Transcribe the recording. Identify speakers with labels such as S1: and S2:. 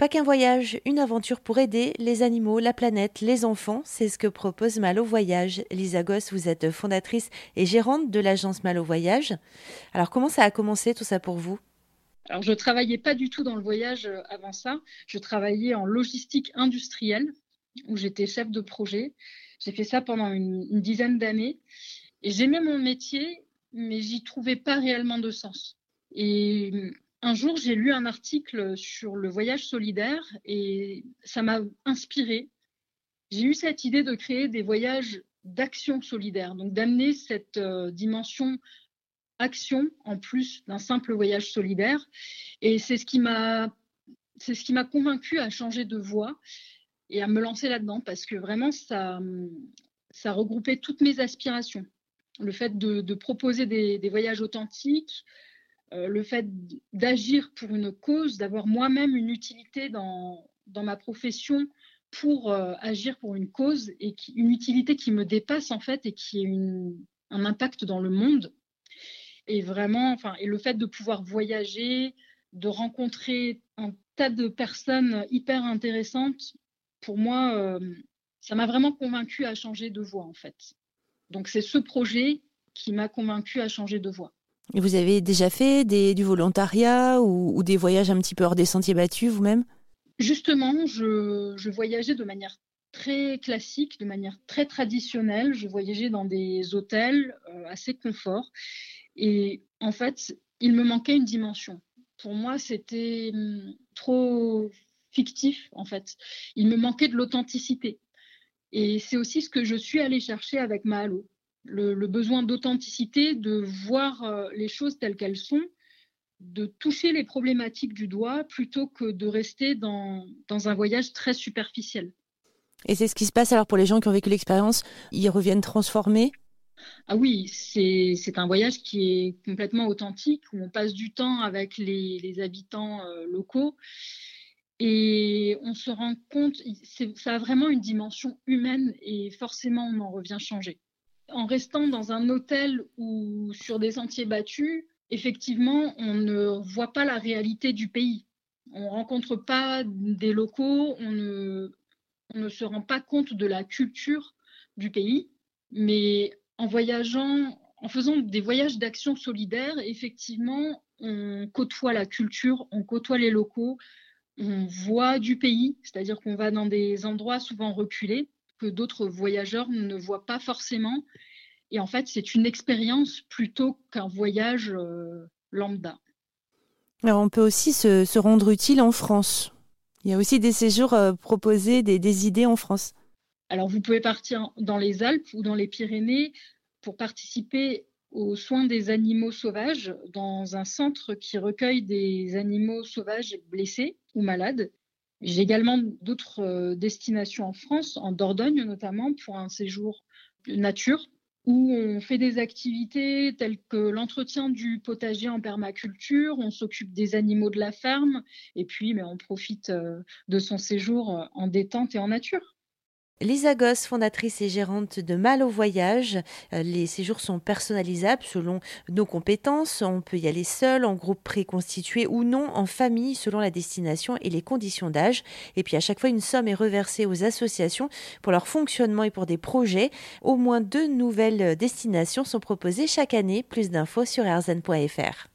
S1: Pas qu'un voyage, une aventure pour aider les animaux, la planète, les enfants, c'est ce que propose Malo Voyage. Lisa Goss, vous êtes fondatrice et gérante de l'agence Malo Voyage. Alors comment ça a commencé tout ça pour vous?
S2: Alors, je travaillais pas du tout dans le voyage euh, avant ça. Je travaillais en logistique industrielle, où j'étais chef de projet. J'ai fait ça pendant une, une dizaine d'années. Et j'aimais mon métier, mais j'y trouvais pas réellement de sens. Un jour, j'ai lu un article sur le voyage solidaire et ça m'a inspiré. J'ai eu cette idée de créer des voyages d'action solidaire, donc d'amener cette euh, dimension action en plus d'un simple voyage solidaire. Et c'est ce qui m'a c'est convaincu à changer de voie et à me lancer là-dedans parce que vraiment ça ça regroupait toutes mes aspirations. Le fait de, proposer des voyages authentiques, euh, le fait d'agir pour une cause, d'avoir moi-même une utilité dans, dans ma profession pour euh, agir pour une cause et une utilité qui me dépasse en fait et qui a un impact dans le monde. Et vraiment, enfin, et le fait de pouvoir voyager, de rencontrer un tas de personnes hyper intéressantes, pour moi, euh, ça m'a vraiment convaincu à changer de voie en fait. Donc c'est ce projet qui m'a convaincu à changer de voie.
S1: Vous avez déjà fait du volontariat ou, des voyages un petit peu hors des sentiers battus vous-même?
S2: Justement, je, voyageais de manière très classique, de manière très traditionnelle. Je voyageais dans des hôtels euh, assez confort. Et en fait, il me manquait une dimension. Pour moi, c'était hum, trop fictif, en fait. Il me manquait de l'authenticité. Et c'est aussi ce que je suis allée chercher avec Mahalo le, besoin d'authenticité, de voir euh, les choses telles qu'elles sont, de toucher les problématiques du doigt plutôt que de rester dans, dans un voyage très superficiel.
S1: Et c'est ce qui se passe alors pour les gens qui ont vécu l'expérience, ils reviennent transformés?
S2: Ah oui, c'est un voyage qui est complètement authentique, où on passe du temps avec les, habitants euh, locaux. Et on se rend compte, ça a vraiment une dimension humaine et forcément on en revient changé en restant dans un hôtel ou sur des sentiers battus, effectivement, on ne voit pas la réalité du pays. On ne rencontre pas des locaux, on ne, on ne se rend pas compte de la culture du pays. Mais en voyageant, en faisant des voyages d'action solidaire, effectivement, on côtoie la culture, on côtoie les locaux, on voit du pays, c'est-à-dire qu'on va dans des endroits souvent reculés que d'autres voyageurs ne voient pas forcément. Et en fait, c'est une expérience plutôt qu'un voyage euh, lambda.
S1: Alors, on peut aussi se, rendre utile en France. Il y a aussi des séjours euh, proposés, des, idées en France.
S2: Alors, vous pouvez partir dans les Alpes ou dans les Pyrénées pour participer aux soins des animaux sauvages dans un centre qui recueille des animaux sauvages blessés ou malades. J'ai également d'autres euh, destinations en France, en Dordogne notamment, pour un séjour nature où on fait des activités telles que l'entretien du potager en permaculture, on s'occupe des animaux de la ferme et puis on profite euh, de son séjour euh, en détente et en nature.
S1: Lisa Goss, fondatrice et gérante de Mal au Voyage. Euh, les séjours sont personnalisables selon nos compétences. On peut y aller seul, en groupe préconstitué ou non, en famille, selon la destination et les conditions d'âge. Et puis à chaque fois, une somme est reversée aux associations pour leur fonctionnement et pour des projets. Au moins deux nouvelles destinations sont proposées chaque année. Plus d'infos sur erzen.fr.